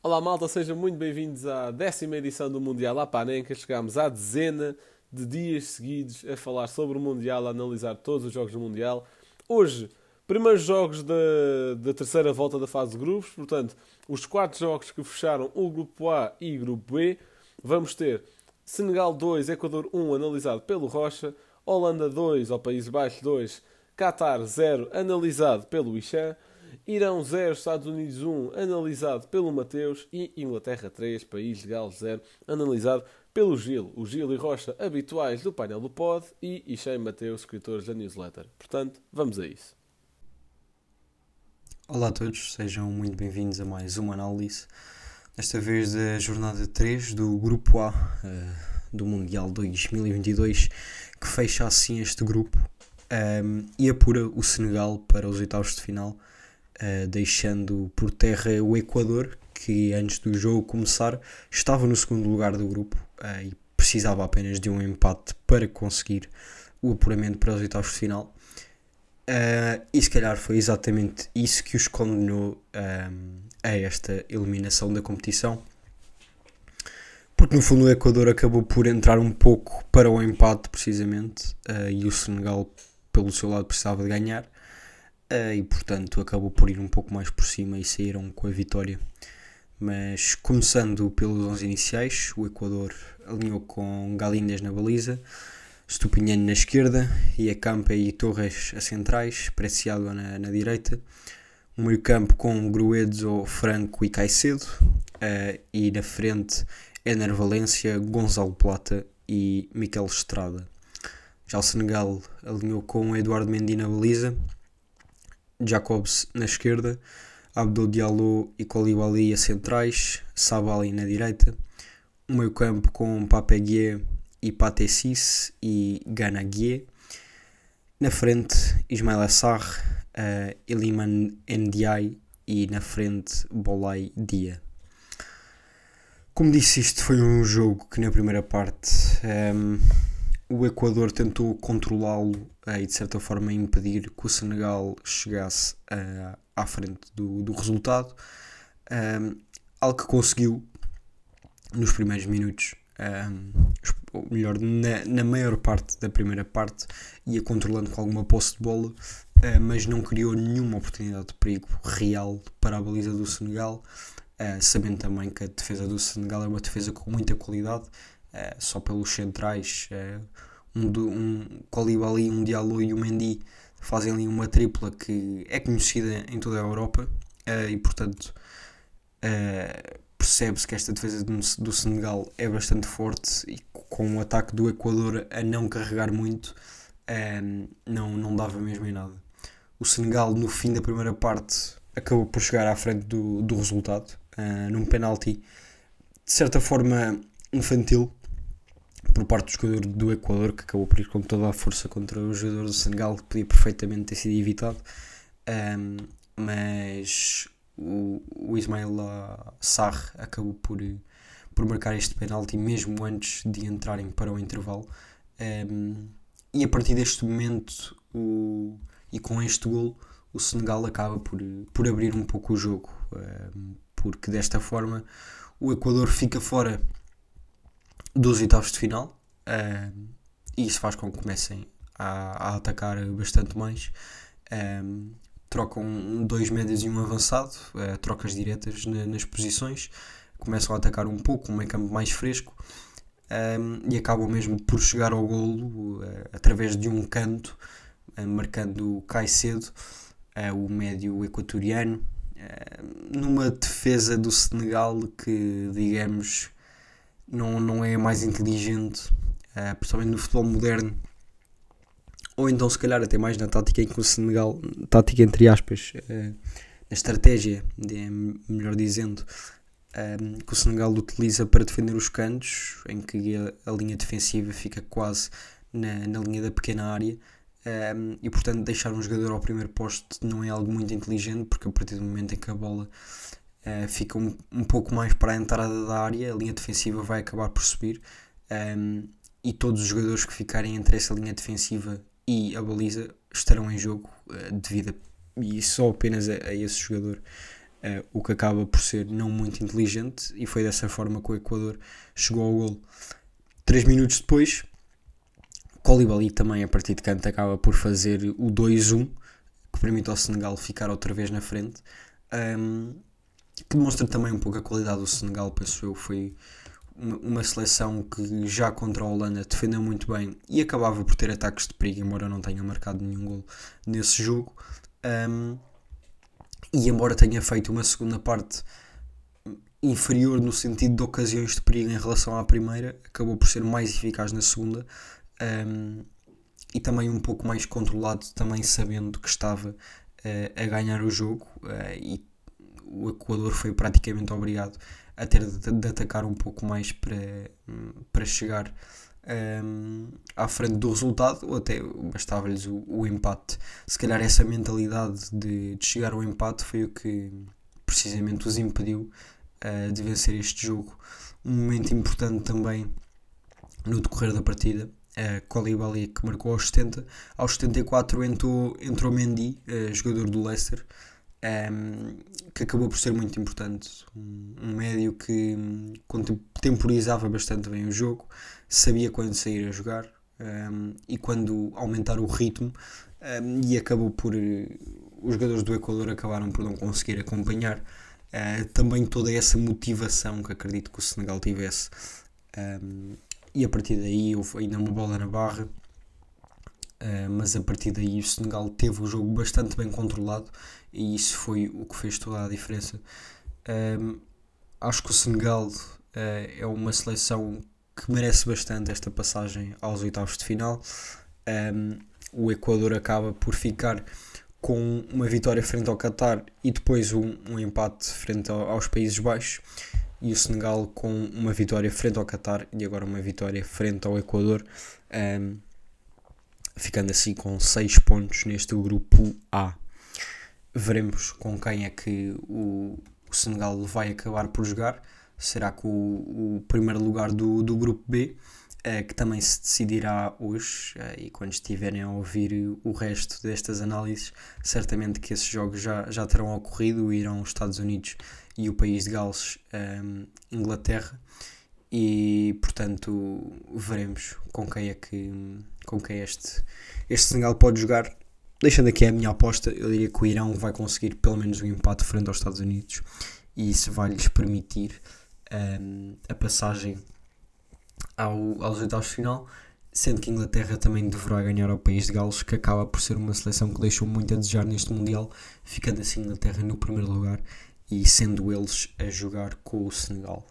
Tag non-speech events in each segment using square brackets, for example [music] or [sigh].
Olá malta, sejam muito bem-vindos à décima edição do Mundial à Panenca. Chegámos à dezena de dias seguidos a falar sobre o Mundial, a analisar todos os jogos do Mundial. Hoje, primeiros jogos da, da terceira volta da fase de grupos, portanto, os quatro jogos que fecharam o Grupo A e Grupo B. Vamos ter Senegal 2, Equador 1, analisado pelo Rocha, Holanda 2, ao País Baixo 2, Qatar 0, analisado pelo Ixan, Irão 0, Estados Unidos 1, analisado pelo Mateus. E Inglaterra 3, País de Gales 0, analisado pelo Gil. O Gil e Rocha, habituais do painel do Pod. E Ixei Mateus, escritores da newsletter. Portanto, vamos a isso. Olá a todos, sejam muito bem-vindos a mais uma análise. Desta vez da jornada 3 do Grupo A uh, do Mundial 2022, que fecha assim este grupo um, ehm, e apura o Senegal para os oitavos de final uh, deixando por terra o Equador, que antes do jogo começar estava no segundo lugar do grupo uh, e precisava apenas de um empate para conseguir o apuramento para os oitavos de final. Uh, e se calhar foi exatamente isso que os condenou a esta eliminação da competição. Porque no fundo o Equador acabou por entrar um pouco para o empate, precisamente, uh, e o Senegal, pelo seu lado, precisava de ganhar. Uh, e portanto acabou por ir um pouco mais por cima e saíram com a vitória. Mas começando pelos 11 iniciais, o Equador alinhou com Galinhas na baliza, Stupinhano na esquerda, e a Campa e Torres a centrais, Preciado na, na direita. Um meio campo com Gruedzo, Franco e Caicedo, uh, e na frente Ener Valência, Gonzalo Plata e Miquel Estrada. Já o Senegal alinhou com Eduardo Mendy na baliza, Jacobs na esquerda, Abdul Diallo e Koulibaly a centrais, Sabali na direita, um meio campo com Papeguier e Patessis e Ganaguier, na frente Ismail Assar, uh, Eliman Ndiaye e na frente Bolai Dia. Como disse, isto foi um jogo que na primeira parte um, ehm, o Equador tentou controlá-lo e de certa forma impedir que o Senegal chegasse uh, à frente do, do resultado, um, algo que conseguiu nos primeiros minutos, um, ou melhor, na, na maior parte da primeira parte, ia controlando com alguma posse de bola, uh, mas não criou nenhuma oportunidade de perigo real para a baliza do Senegal. Uh, sabendo também que a defesa do Senegal é uma defesa com muita qualidade, uh, só pelos centrais, uh, um, do, um Koulibaly, um Diallo e um Mendy fazem ali uma tripla que é conhecida em toda a Europa e portanto percebe-se que esta defesa do, Senegal é bastante forte e com o ataque do Equador a não carregar muito não, não dava mesmo em nada. O Senegal no fim da primeira parte acabou por chegar à frente do, do resultado num penalti de certa forma infantil por parte do jogador do Equador, que acabou por ir com toda a força contra o jogador do Senegal, que podia perfeitamente ter sido evitado. Um, mas o, o Ismail Sarr acabou por, por marcar este penalti mesmo antes de entrarem para o intervalo. Um, e a partir deste momento, o, e com este gol, o Senegal acaba por, por abrir um pouco o jogo, um, porque desta forma o Equador fica fora dos oitavos de final. Uh, e isso faz com que comecem a, a atacar bastante mais. Um, trocam dois médios e um avançado, uh, trocas diretas na, nas posições, começam a atacar um pouco, um meio campo mais fresco. Um, e acabam mesmo por chegar ao golo uh, através de um canto, uh, marcando Caicedo, o médio equatoriano, numa defesa do Senegal que, digamos, não, não é mais inteligente, uh, principalmente no futebol moderno, ou então se calhar até mais na tática em que o Senegal, tática entre aspas, uh, na estratégia, de, melhor dizendo, um, que o Senegal utiliza para defender os cantos, em que a, a linha defensiva fica quase na, na linha da pequena área. Um, e portanto deixar um jogador ao primeiro posto não é algo muito inteligente porque a partir do momento em que a bola uh, fica um, um, pouco mais para a entrada da área, a linha defensiva vai acabar por subir um, ehm, e todos os jogadores que ficarem entre essa linha defensiva e a baliza estarão em jogo uh, devido a, e só apenas a, a esse jogador. uh, o que acaba por ser não muito inteligente, e foi dessa forma que o Equador chegou ao gol. Três minutos depois, Colibali também a partir de canto acaba por fazer o 2-1, que permite ao Senegal ficar outra vez na frente, um, que demonstra também um pouco a qualidade do Senegal, penso eu, foi uma seleção que já contra a Holanda defendeu muito bem e acabava por ter ataques de perigo, embora não tenha marcado nenhum gol nesse jogo. Um, e embora tenha feito uma segunda parte inferior no sentido de ocasiões de perigo em relação à primeira, acabou por ser mais eficaz na segunda um, e também um pouco mais controlado, também sabendo que estava uh, a ganhar o jogo uh, e o Equador foi praticamente obrigado a ter de, de atacar um pouco mais para, para chegar um, à frente do resultado, ou até bastava-lhes o, o, empate. Se calhar essa mentalidade de, de, chegar ao empate foi o que precisamente os impediu uh, de vencer este jogo. Um momento importante também no decorrer da partida. Uh, Colibali que marcou aos 70, aos 74 entrou, entrou Mendy, uh, jogador do Leicester, um, que acabou por ser muito importante. Um, um médio que contemporizava bastante bem o jogo, sabia quando sair a jogar um, e quando aumentar o ritmo, e acabou por. Os jogadores do Equador acabaram por não conseguir acompanhar uh, também toda essa motivação que acredito que o Senegal tivesse. e a partir daí houve ainda uma bola na barra. Uh, mas a partir daí o Senegal teve o jogo bastante bem controlado e isso foi o que fez toda a diferença. Um, acho que o Senegal uh, é uma seleção que merece bastante esta passagem aos oitavos de final. Um, o Equador acaba por ficar com uma vitória frente ao Qatar e depois um, um empate frente ao, aos Países Baixos. E o Senegal com uma vitória frente ao Qatar e agora uma vitória frente ao Equador, um, ficando assim com 6 pontos neste grupo A. Veremos com quem é que o, o Senegal vai acabar por jogar. Será que o, o primeiro lugar do, do grupo B, é, que também se decidirá hoje, é, e quando estiverem a ouvir o resto destas análises, certamente que esses jogos já, já terão ocorrido, irão os Estados Unidos e o país de Gales, é, Inglaterra, e portanto veremos com quem é que com quem este, este Senegal pode jogar Deixando aqui a minha aposta, eu diria que o Irão vai conseguir pelo menos um empate frente aos Estados Unidos e isso vai lhes permitir um, a passagem ao, aos oitavos de final, sendo que a Inglaterra também deverá ganhar ao país de Gales, que acaba por ser uma seleção que deixou muito a desejar neste Mundial, ficando assim a Inglaterra no primeiro lugar e sendo eles a jogar com o Senegal.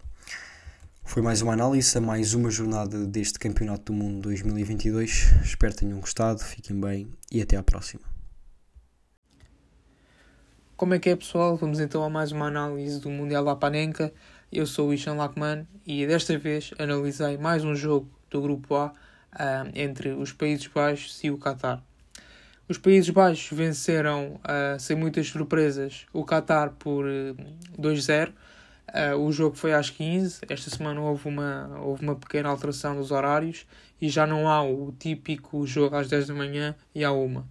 Foi mais uma análise a mais uma jornada deste Campeonato do Mundo 2022. Espero que tenham gostado, fiquem bem e até à próxima. Como é que é pessoal? Vamos então a mais uma análise do Mundial da Panenka. Eu sou o Ishan Lachman e desta vez analisei mais um jogo do Grupo A uh, entre os Países Baixos e o Qatar. Os Países Baixos venceram, uh, sem muitas surpresas, o Qatar por uh, ah, 2-0 Uh, o jogo foi às 15. Esta semana houve uma, houve uma pequena alteração dos horários e já não há o típico jogo às 10 da manhã e à 1. Uh,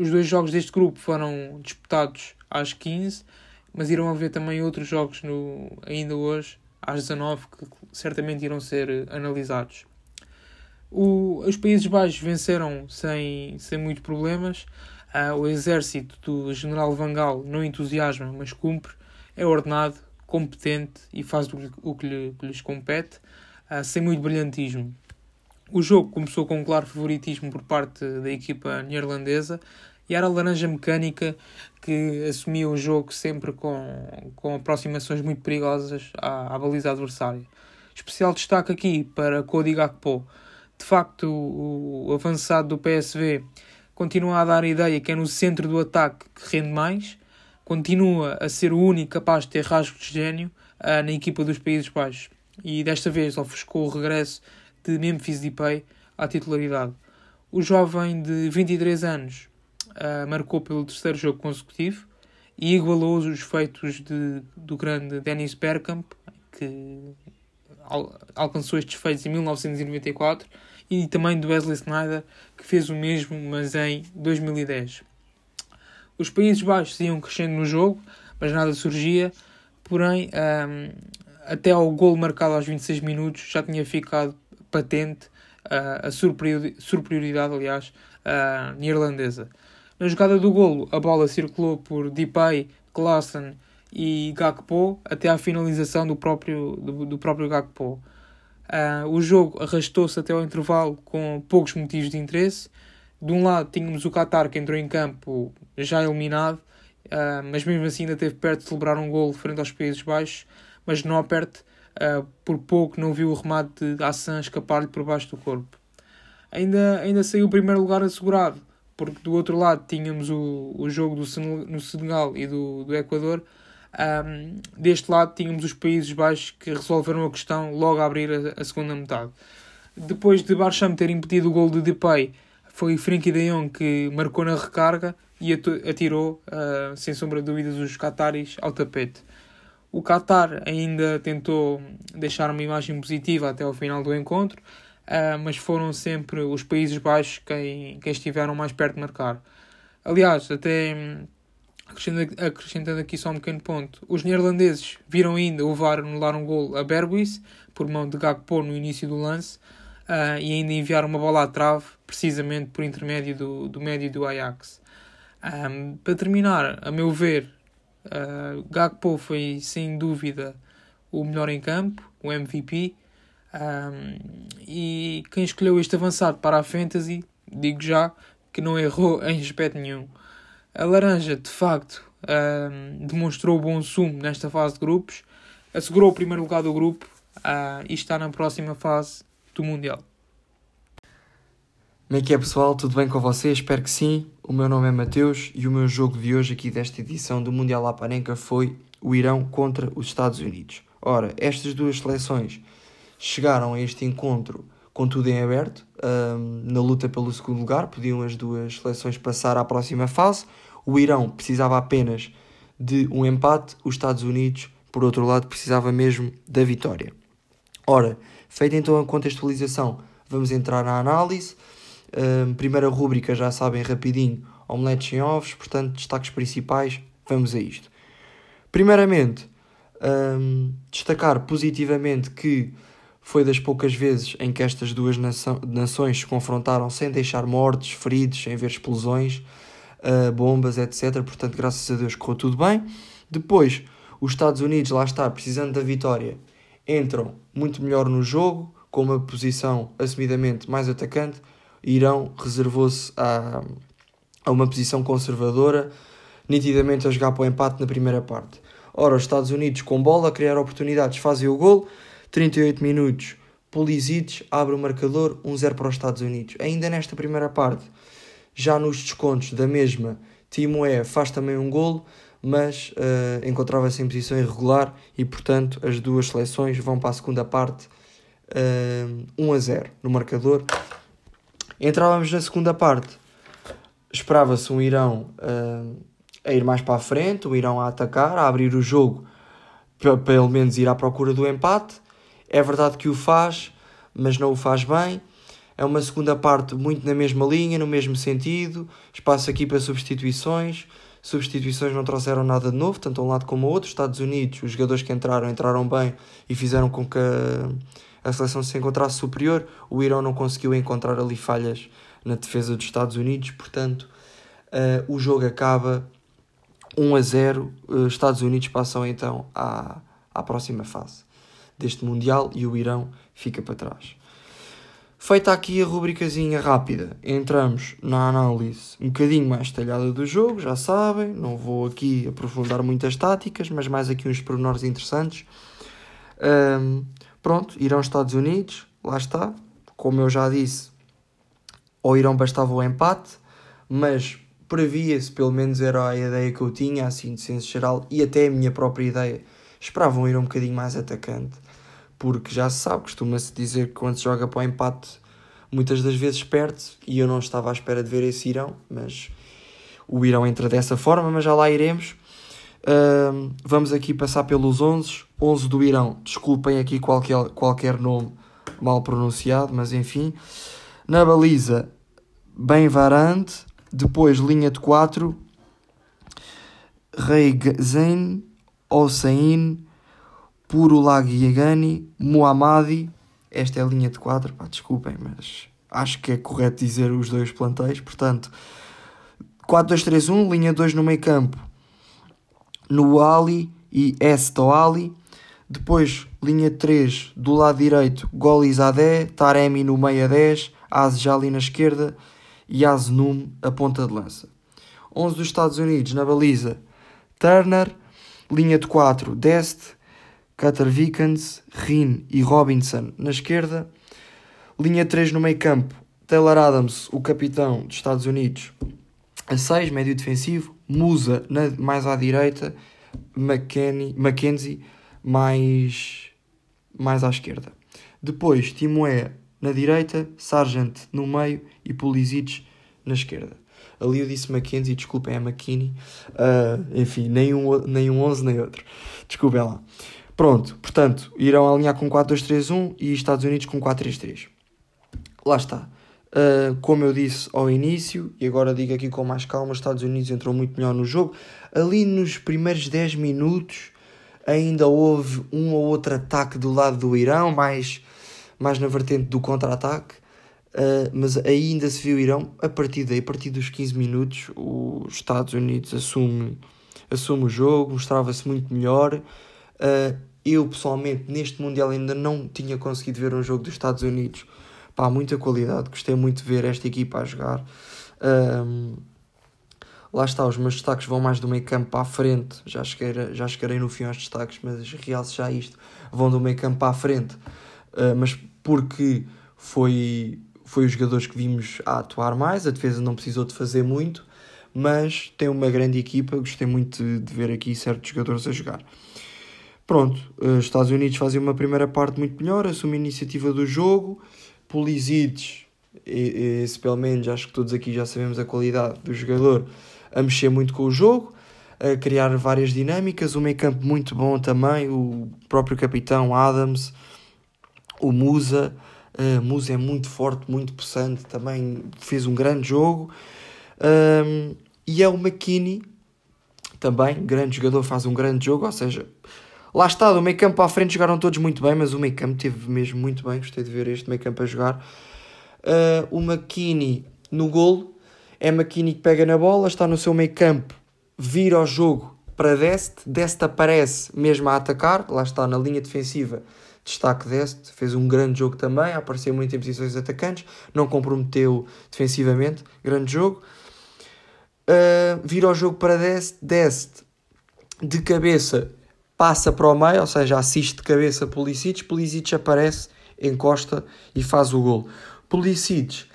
os dois jogos deste grupo foram disputados às 15, mas irão haver também outros jogos no, ainda hoje, às 19, que certamente irão ser analisados. O, os Países Baixos venceram sem, sem muitos problemas. Uh, o exército do general Vangal não entusiasma, mas cumpre é ordenado, competente e faz o que, lhe, que lhes compete, uh, sem muito brilhantismo. O jogo começou com um claro favoritismo por parte da equipa neerlandesa e era a laranja mecânica que assumia o jogo sempre com, com aproximações muito perigosas à, à baliza adversária. Especial destaque aqui para Cody Gakpo. De facto, o, o avançado do PSV continua a dar a ideia que é no centro do ataque que rende mais continua a ser o único capaz de ter rasgos de gênio uh, na equipa dos Países Baixos e desta vez ofuscou o regresso de Memphis Depay à titularidade. O jovem de 23 anos uh, marcou pelo terceiro jogo consecutivo e igualou os feitos de, do grande Dennis Bergkamp, que al alcançou estes feitos em 1994, e também do Wesley Snyder, que fez o mesmo, mas em 2010. Os Países Baixos iam crescendo no jogo, mas nada surgia. Porém, um, até ao gol marcado aos 26 minutos já tinha ficado patente uh, a superioridade, aliás, uh, neerlandesa. Na jogada do golo, a bola circulou por Depay, Klaassen e Gakpo até à finalização do próprio, do, do próprio Gakpo. Uh, o jogo arrastou-se até ao intervalo com poucos motivos de interesse. De um lado tínhamos o Qatar que entrou em campo já eliminado, uh, mas mesmo assim ainda teve perto de celebrar um gol frente aos Países Baixos, mas Noppert uh, por pouco não viu o remate de Hassan escapar-lhe por baixo do corpo. Ainda, ainda saiu o primeiro lugar assegurado, porque do outro lado tínhamos o, o jogo do no Senegal e do, do Equador, um, deste lado tínhamos os Países Baixos que resolveram a questão logo a abrir a, a segunda metade. Depois de Barcham ter impedido o gol de Depay, foi Frenkie de Jong que marcou na recarga e atirou, uh, sem sombra de dúvidas, os Qataris ao tapete. O Qatar ainda tentou deixar uma imagem positiva até ao final do encontro, uh, mas foram sempre os Países Baixos quem, quem estiveram mais perto de marcar. Aliás, até Acrescentando, acrescentando aqui só um pequeno ponto, os neerlandeses viram ainda o VAR anular um gol a Berbuis por mão de Gakpo no início do lance uh, e ainda enviar uma bola à trave, precisamente por intermédio do, do médio do Ajax. Um, para terminar, a meu ver, uh, Gakpo foi sem dúvida o melhor em campo, o MVP, um, e quem escolheu este avançado para a Fantasy, digo já que não errou [laughs] em aspecto nenhum. A Laranja, de facto, uh, demonstrou bom sumo nesta fase de grupos, assegurou o primeiro lugar do grupo uh, e está na próxima fase do Mundial. Como é que é pessoal? Tudo bem com vocês? Espero que sim. O meu nome é Mateus e o meu jogo de hoje aqui desta edição do Mundial Lapanenka foi o Irão contra os Estados Unidos. Ora, estas duas seleções chegaram a este encontro com tudo em aberto, um, na luta pelo segundo lugar, podiam as duas seleções passar à próxima fase. O Irão precisava apenas de um empate, os Estados Unidos, por outro lado, precisava mesmo da vitória. Ora, feita então a contextualização, vamos entrar na análise. Um, primeira rúbrica, já sabem, rapidinho, omeletes sem ovos, portanto, destaques principais, vamos a isto. Primeiramente, um, destacar positivamente que foi das poucas vezes em que estas duas nações se confrontaram sem deixar mortes, feridos, sem ver explosões, uh, bombas, etc. Portanto, graças a Deus correu tudo bem. Depois, os Estados Unidos, lá está, precisando da vitória, entram muito melhor no jogo, com uma posição assumidamente mais atacante. Irão reservou-se a, a uma posição conservadora, nitidamente a jogar para o empate na primeira parte. Ora, os Estados Unidos com bola, a criar oportunidades, fazem o gol 38 minutos, Pulisic abre o marcador 1-0 para os Estados Unidos. Ainda nesta primeira parte, já nos descontos da mesma, Timoé faz também um golo, mas uh, encontrava-se em posição irregular e, portanto, as duas seleções vão para a segunda parte uh, 1 a 0 no marcador. Entrávamos na segunda parte, esperava-se um Irão uh, a ir mais para a frente, o Irão a atacar, a abrir o jogo, pelo menos ir à procura do empate. É verdade que o faz, mas não o faz bem. É uma segunda parte muito na mesma linha, no mesmo sentido. Espaço aqui para substituições. Substituições não trouxeram nada de novo, tanto um lado como o outro. Estados Unidos, os jogadores que entraram, entraram bem e fizeram com que a, a seleção se encontrasse superior. O Irão não conseguiu encontrar ali falhas na defesa dos Estados Unidos, portanto, uh, o jogo acaba 1 a 0. Uh, Estados Unidos passam então à, à próxima fase deste Mundial e o Irão fica para trás. Feita aqui a rubricazinha rápida, entramos na análise um bocadinho mais detalhada do jogo, já sabem, não vou aqui aprofundar muitas táticas, mas mais aqui uns pormenores interessantes. Um, pronto, Irão-Estados Unidos, lá está, como eu já disse, ao Irão bastava o empate, mas previa-se, pelo menos era a ideia que eu tinha, assim de senso geral, e até a minha própria ideia, esperavam ir um bocadinho mais atacante porque já se sabe, costuma-se dizer que quando se joga para o empate, muitas das vezes perde, e eu não estava à espera de ver esse Irão, mas o Irão entra dessa forma, mas já lá iremos. Uh, vamos aqui passar pelos 11. 11 do Irão, desculpem aqui qualquer, qualquer nome mal pronunciado, mas enfim. Na baliza, bem varante. Depois, linha de 4. Reigazen, Hossein, Purulagiagani, Muhammadi. Esta é a linha de 4, pá, desculpem, mas acho que é correto dizer os dois plantéis. Portanto, 4-2-3-1, linha 2 no meio campo, Nuali e Estoali. Depois, linha 3 do lado direito, Golizadeh, Taremi no meio a 10, Azjali na esquerda e Aznum a ponta de lança. 11 dos Estados Unidos na baliza, Turner, linha de 4, Dest, Cutter Vikens, Rin e Robinson na esquerda. Linha 3 no meio campo, Taylor Adams, o capitão dos Estados Unidos, a 6, médio defensivo, Musa na, mais à direita, McKenny, Mackenzie mais, mais à esquerda. Depois, Timoé na direita, Sargent no meio e Pulisic na esquerda. Ali eu disse Mackenzie, desculpem, é McKinney. Uh, enfim, nem um, nem um 11 nem outro. Desculpem lá. Pronto, portanto, irão alinhar com 4-2-3-1 e Estados Unidos com 4-3-3. Lá está. Uh, como eu disse ao início, e agora digo aqui com mais calma, os Estados Unidos entrou muito melhor no jogo. Ali nos primeiros 10 minutos ainda houve um ou outro ataque do lado do Irão, mais, mais na vertente do contra-ataque. Uh, mas ainda se viu o Irão, a partir daí, a partir dos 15 minutos, os Estados Unidos assume, assume o jogo, mostrava-se muito melhor. Uh, eu pessoalmente neste Mundial ainda não tinha conseguido ver um jogo dos Estados Unidos. Pá, muita qualidade, gostei muito de ver esta equipa a jogar. Um, lá está, os meus destaques vão mais do meio campo para a frente. Já cheguei, já chegarei no fim aos destaques, mas realce já isto. Vão do meio campo para a frente. Uh, mas porque foi, foi os jogadores que vimos a atuar mais, a defesa não precisou de fazer muito, mas tem uma grande equipa. Gostei muito de, de ver aqui certos jogadores a jogar. Pronto, os Estados Unidos fazem uma primeira parte muito melhor, assumem a iniciativa do jogo. Pulisic, esse pelo menos acho que todos aqui já sabemos a qualidade do jogador, a mexer muito com o jogo, a criar várias dinâmicas. O meio campo muito bom também, o próprio capitão Adams, o Musa. Uh, Musa é muito forte, muito possante, também fez um grande jogo. Um, e é o McKinney, também, grande jogador, faz um grande jogo, ou seja, Lá está, do meio campo à frente jogaram todos muito bem, mas o meio campo teve mesmo muito bem. Gostei de ver este meio campo a jogar. Uh, o McKinney no golo. É McKinney que pega na bola, está no seu meio campo, vira o jogo para Dest. Dest aparece mesmo a atacar, lá está na linha defensiva. Destaque Dest, fez um grande jogo também, apareceu muito em posições atacantes, não comprometeu defensivamente, grande jogo. Uh, vira o jogo para Dest, Dest de cabeça passa para o meio, ou seja, assiste de cabeça Pulisic, Pulisic aparece, encosta e faz o gol. Pulisic,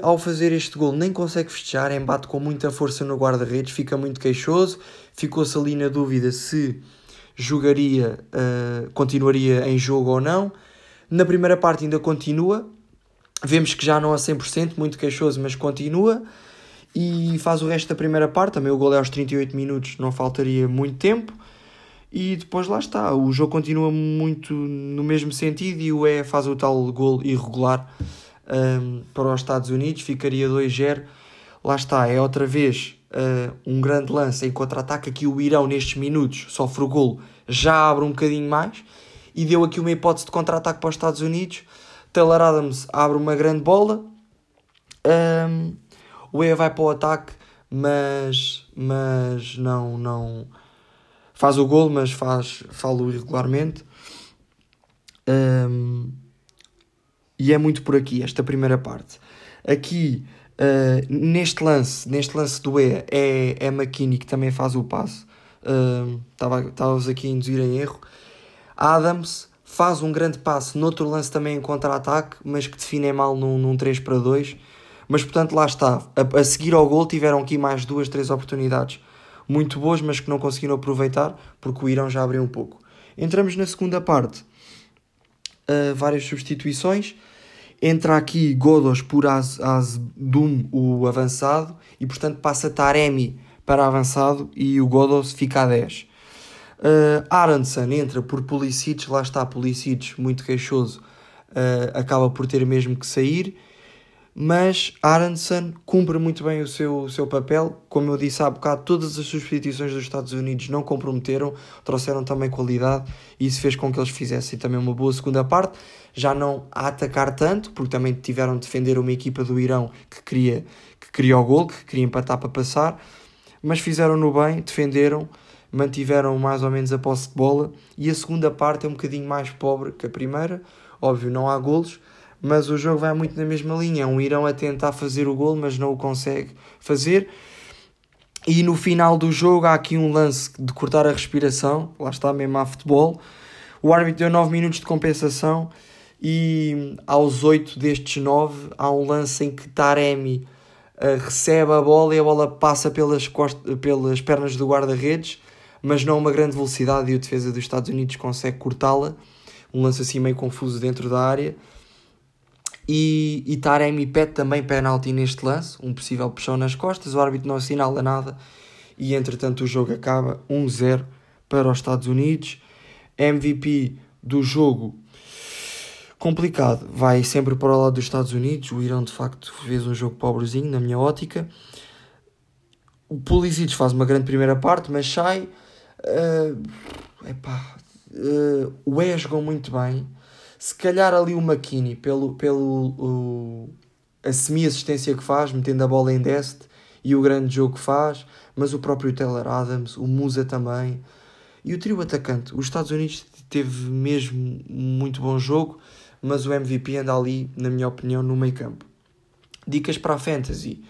ao fazer este gol, nem consegue festejar, embate com muita força no guarda-redes, fica muito queixoso, ficou-se ali na dúvida se jogaria, uh, continuaria em jogo ou não. Na primeira parte ainda continua, vemos que já não a 100%, muito queixoso, mas continua. E faz o resto da primeira parte, também o gol é aos 38 minutos, não faltaria muito tempo. E depois lá está, o jogo continua muito no mesmo sentido e o E faz o tal gol irregular um, para os Estados Unidos, ficaria 2-0. Lá está, é outra vez uh, um grande lance em contra-ataque. Aqui o Irão, nestes minutos, sofre o gol, já abre um bocadinho mais e deu aqui uma hipótese de contra-ataque para os Estados Unidos. Taylor Adams abre uma grande bola, um, o E vai para o ataque, mas, mas não, não, faz o gol, mas faz falo irregularmente. Um, e é muito por aqui, esta primeira parte. Aqui, uh, neste lance, neste lance do E, é, é McKinney que também faz o passe. Estávamos uh, aqui a induzir em erro. Adams faz um grande passe noutro lance também em contra-ataque, mas que define mal num, num 3 para 2. Mas portanto, lá está. A, a seguir ao gol, tiveram aqui mais duas, três oportunidades muito boas, mas que não conseguiram aproveitar porque o Irão já abriu um pouco. Entramos na segunda parte, uh, várias substituições. Entra aqui Godos por Az, Dum, o avançado, e portanto passa Taremi para avançado e o Godos fica a 10. Uh, Aronson entra por Pulisic, lá está Pulisic, muito queixoso, uh, acaba por ter mesmo que sair. Mas Aronson cumpre muito bem o seu, o seu papel. Como eu disse há bocado, todas as substituições dos Estados Unidos não comprometeram, trouxeram também qualidade e isso fez com que eles fizessem também uma boa segunda parte. Já não a atacar tanto, porque também tiveram de defender uma equipa do Irão que queria, que queria o gol, que queria empatar para passar, mas fizeram-no bem, defenderam, mantiveram mais ou menos a posse de bola e a segunda parte é um bocadinho mais pobre que a primeira. Óbvio, não há golos mas o jogo vai muito na mesma linha. É um Irão a tentar fazer o gol, mas não o consegue fazer. E no final do jogo há aqui um lance de cortar a respiração, lá está mesmo a futebol. O árbitro deu 9 minutos de compensação e aos 8 destes 9 há um lance em que Taremi uh, recebe a bola e a bola passa pelas, costas, pelas pernas do guarda-redes, mas não uma grande velocidade e o defesa dos Estados Unidos consegue cortá-la. Um lance assim meio confuso dentro da área e, e Taremi pede também penalti neste lance, um possível puxão nas costas, o árbitro não assinala nada e entretanto o jogo acaba 1-0 para os Estados Unidos. MVP do jogo complicado, vai sempre para o lado dos Estados Unidos. O Irão de facto fez um jogo pobrezinho, na minha ótica. O Pulisic faz uma grande primeira parte, mas sai. Uh, epá, uh, o E jogou muito bem se calhar ali o McKinney, pelo, pelo o, a semi-assistência que faz, metendo a bola em deste, e o grande jogo que faz, mas o próprio Taylor Adams, o Musa também, e o trio atacante. Os Estados Unidos teve mesmo muito bom jogo, mas o MVP anda ali, na minha opinião, no meio campo. Dicas para a Fantasy.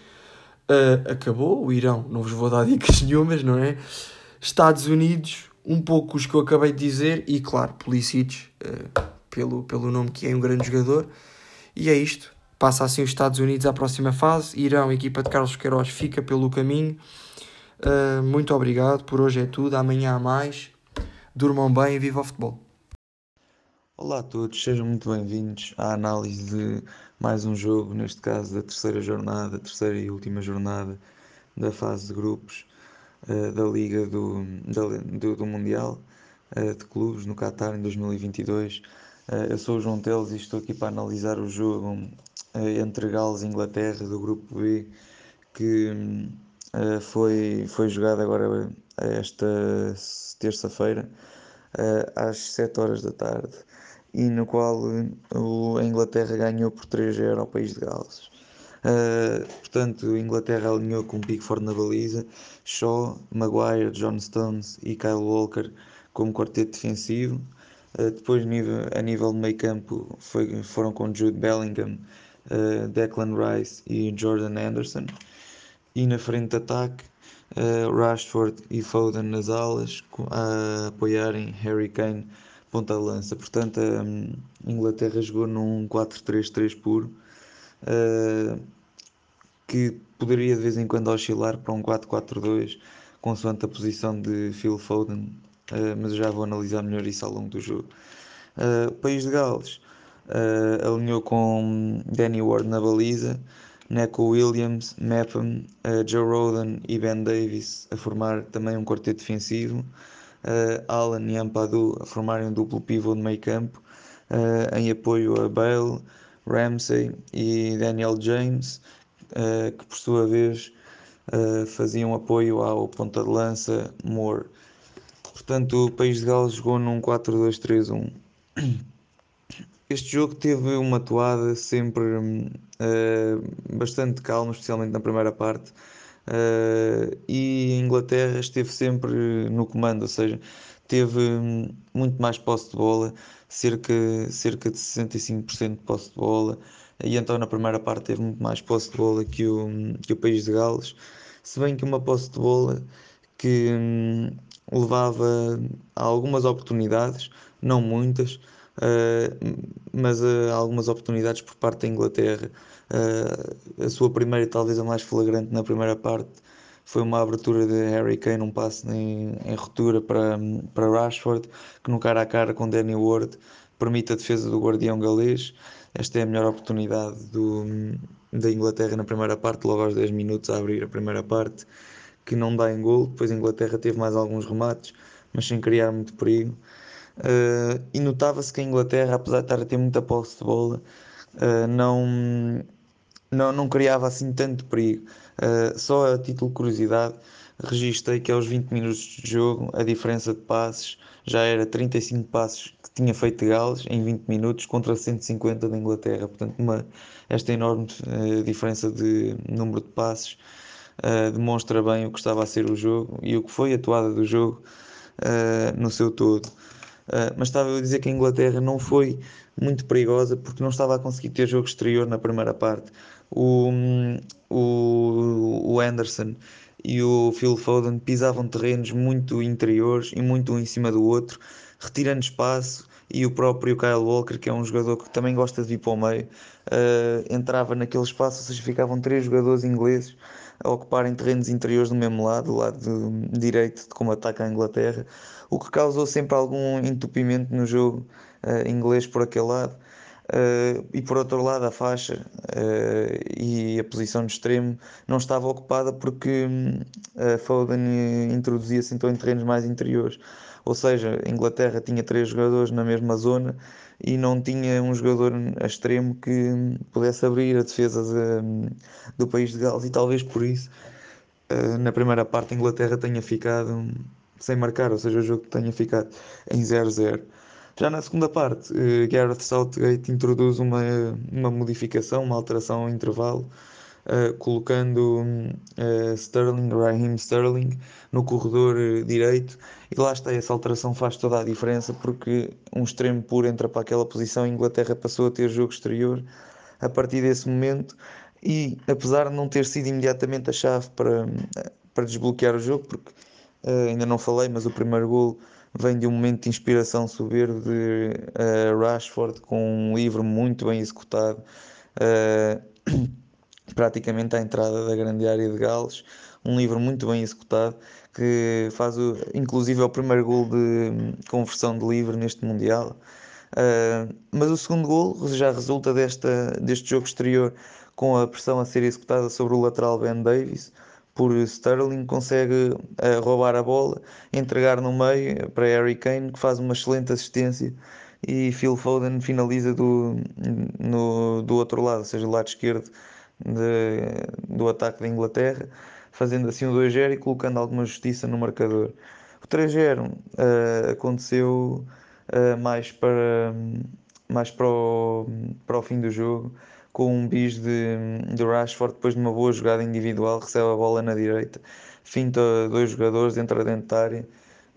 Uh, acabou, o Irão, não vos vou dar [laughs] dicas nenhumas, não é? Estados Unidos, um pouco os que eu acabei de dizer, e claro, Pulisic, uh, pelo, pelo nome que é um grande jogador. E é isto. Passa assim os Estados Unidos à próxima fase. Irão, a equipa de Carlos Queiroz, fica pelo caminho. Uh, muito obrigado. Por hoje é tudo. Amanhã há mais. Durmam bem e viva o futebol. Olá a todos, sejam muito bem-vindos à análise de mais um jogo, neste caso da terceira jornada, terceira e última jornada da fase de grupos uh, da Liga do, da, do, do Mundial uh, de Clubes no Qatar em 2022. Eh, eu sou o João Teles e estou aqui para analisar o jogo eh, entre Gales e Inglaterra do grupo B que eh, foi, foi jogado agora esta terça-feira às 7 horas da tarde e no qual a Inglaterra ganhou por 3-0 ao país de Gales. Uh, portanto, a Inglaterra alinhou com Pickford na baliza, Shaw, Maguire, John Stones e Kyle Walker como quarteto defensivo. Uh, depois, a nível de meio campo, foi, foram com Jude Bellingham, uh, Declan Rice e Jordan Anderson. E na frente de ataque, uh, Rashford e Foden nas alas, a apoiarem Harry Kane ponta lança. Portanto, a Inglaterra jogou num 4-3-3 puro, que poderia de vez em quando oscilar para um 4-4-2, consoante a posição de Phil Foden uh, mas já vou analisar melhor isso ao longo do jogo. Uh, o País de Gales uh, alinhou com Danny Ward na baliza, Neco Williams, Mepham, Joe Roden e Ben Davis a formar também um quarteto defensivo, Alan e Ampadu a formarem um duplo pivô de meio campo, em apoio a Bale, Ramsey e Daniel James, que por sua vez faziam apoio ao ponta de lança Moore. Portanto, o País de Gales jogou num 4-2-3-1. Este jogo teve uma toada sempre uh, bastante calma, especialmente na primeira parte. Uh, e a Inglaterra esteve sempre no comando, ou seja, teve muito mais posse de bola, cerca, cerca de 65% de posse de bola, e então na primeira parte teve muito mais posse de bola que o, que o País de Gales, se bem que uma posse de bola que levava a algumas oportunidades, não muitas, uh, mas a algumas oportunidades por parte da Inglaterra. Uh, a sua primeira e talvez a mais flagrante na primeira parte foi uma abertura de Harry Kane, um passe em, em ruptura para, para Rashford, que no cara a cara com Danny Ward permite a defesa do guardião galês. Esta é a melhor oportunidade do, da Inglaterra na primeira parte, logo aos 10 minutos a abrir a primeira parte que não dá em gol. Depois a Inglaterra teve mais alguns remates, mas sem criar muito perigo. Uh, e notava-se que a Inglaterra, apesar de estar a ter muita posse de bola, uh, não, não, não criava assim tanto perigo. Uh, só a título de curiosidade, registrei que aos 20 minutos de jogo a diferença de passes já era 35 passos que tinha feito Gales em 20 minutos contra 150 da Inglaterra. Portanto, uma, esta enorme diferença de número de passes uh, demonstra bem o que estava a ser o jogo e o que foi a toada do jogo uh, no seu todo. mas estava eu a dizer que a Inglaterra não foi muito perigosa porque não estava a conseguir ter jogo exterior na primeira parte. O, o, o Anderson e o Phil Foden pisavam terrenos muito interiores e muito um em cima do outro, retirando espaço. E o próprio Kyle Walker, que é um jogador que também gosta de vir para o meio, uh, entrava naquele espaço, ou seja, ficavam três jogadores ingleses a ocuparem terrenos interiores do mesmo lado, do lado direito de como ataca a Inglaterra, o que causou sempre algum entupimento no jogo uh, inglês por aquele lado. Uh, e por outro lado, a faixa uh, e a posição de extremo não estava ocupada porque uh, Foden introduzia-se então em terrenos mais interiores. Ou seja, a Inglaterra tinha três jogadores na mesma zona e não tinha um jogador a extremo que pudesse abrir a defesa de, do país de Gales, e talvez por isso, na primeira parte, a Inglaterra tenha ficado sem marcar, ou seja, o jogo tenha ficado em 0-0. Já na segunda parte, uh, Gareth Southgate introduz uma, uma modificação, uma alteração ao intervalo, uh, colocando uh, Sterling, Raheem Sterling, no corredor direito, e lá está, essa alteração faz toda a diferença, porque um extremo puro entra para aquela posição, a Inglaterra passou a ter jogo exterior a partir desse momento, e apesar de não ter sido imediatamente a chave para, para desbloquear o jogo, porque ainda não falei, mas o primeiro gol vem de um momento de inspiração soberbo de uh, Rashford com um livro muito bem executado, uh, praticamente à entrada da grande área de Gales, um livro muito bem executado que faz o, inclusive é o primeiro gol de conversão de livre neste Mundial. Uh, mas o segundo gol já resulta desta, deste jogo exterior com a pressão a ser executada sobre o lateral Ben Davis, por Sterling, consegue uh, roubar a bola, entregar no meio para Harry Kane, que faz uma excelente assistência, e Phil Foden finaliza do, no, do outro lado, ou seja, do lado esquerdo de, do ataque da Inglaterra, fazendo assim o 2-0 e colocando alguma justiça no marcador. O 3-0 uh, eh, aconteceu uh, mais, para, mais para, o, para o fim do jogo com um bis de, de Rashford depois de uma boa jogada individual, recebe a bola na direita, finta dois jogadores, entra dentro da área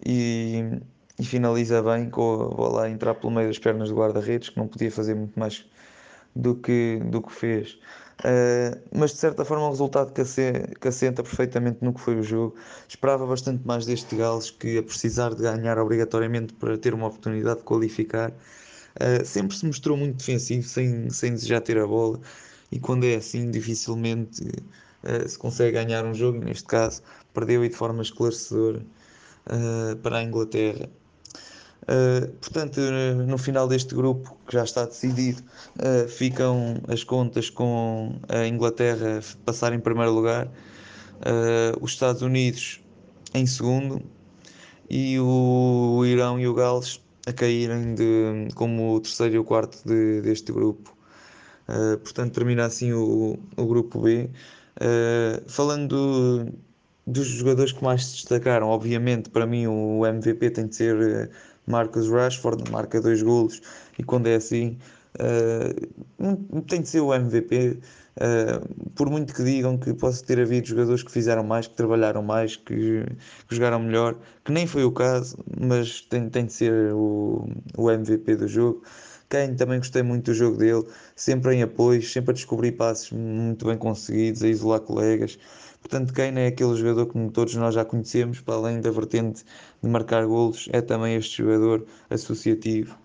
e, e finaliza bem com a bola a entrar pelo meio das pernas do guarda-redes, que não podia fazer muito mais do que, do que fez. Uh, mas de certa forma, um resultado que, que assenta perfeitamente no que foi o jogo. Esperava bastante mais deste Gales, que a precisar de ganhar obrigatoriamente para ter uma oportunidade de qualificar, Uh, sempre se mostrou muito defensivo, sem, sem desejar ter a bola, e quando é assim, dificilmente uh, se consegue ganhar um jogo. Neste caso, perdeu e de forma esclarecedora para a Inglaterra. Portanto, no final deste grupo, que já está decidido, ficam as contas com a Inglaterra passar em primeiro lugar, os Estados Unidos em segundo e o Irão e o Gales a caírem de, como o terceiro e o quarto de, deste grupo. Uh, portanto, termina assim o, o grupo B. Uh, falando do, dos jogadores que mais se destacaram, obviamente, para mim o MVP tem de ser uh, Marcus Rashford, marca dois golos, e quando é assim, tem de ser o MVP. Uh, por muito que digam que possa ter havido jogadores que fizeram mais, que trabalharam mais, que, que jogaram melhor, que nem foi o caso, mas tem, tem de ser o, o MVP do jogo. Kane também gostei muito do jogo dele, sempre em apoio, sempre a descobrir passos muito bem conseguidos, a isolar colegas. Portanto, Kane é aquele jogador que todos nós já conhecemos, para além da vertente de marcar golos, é também este jogador associativo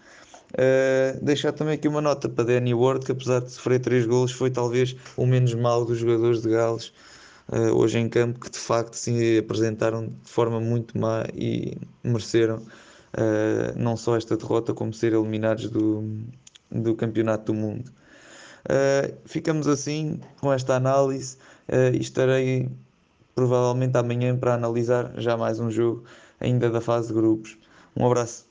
Uh, deixar também aqui uma nota para Danny Ward, que apesar de sofrer 3 golos, foi talvez o menos mal dos jogadores de Gales uh, hoje em campo, que de facto se apresentaram de forma muito má e mereceram uh, não só esta derrota, como ser eliminados do, do Campeonato do Mundo. ficamos assim com esta análise e estarei provavelmente amanhã para analisar já mais um jogo ainda da fase de grupos. Um abraço.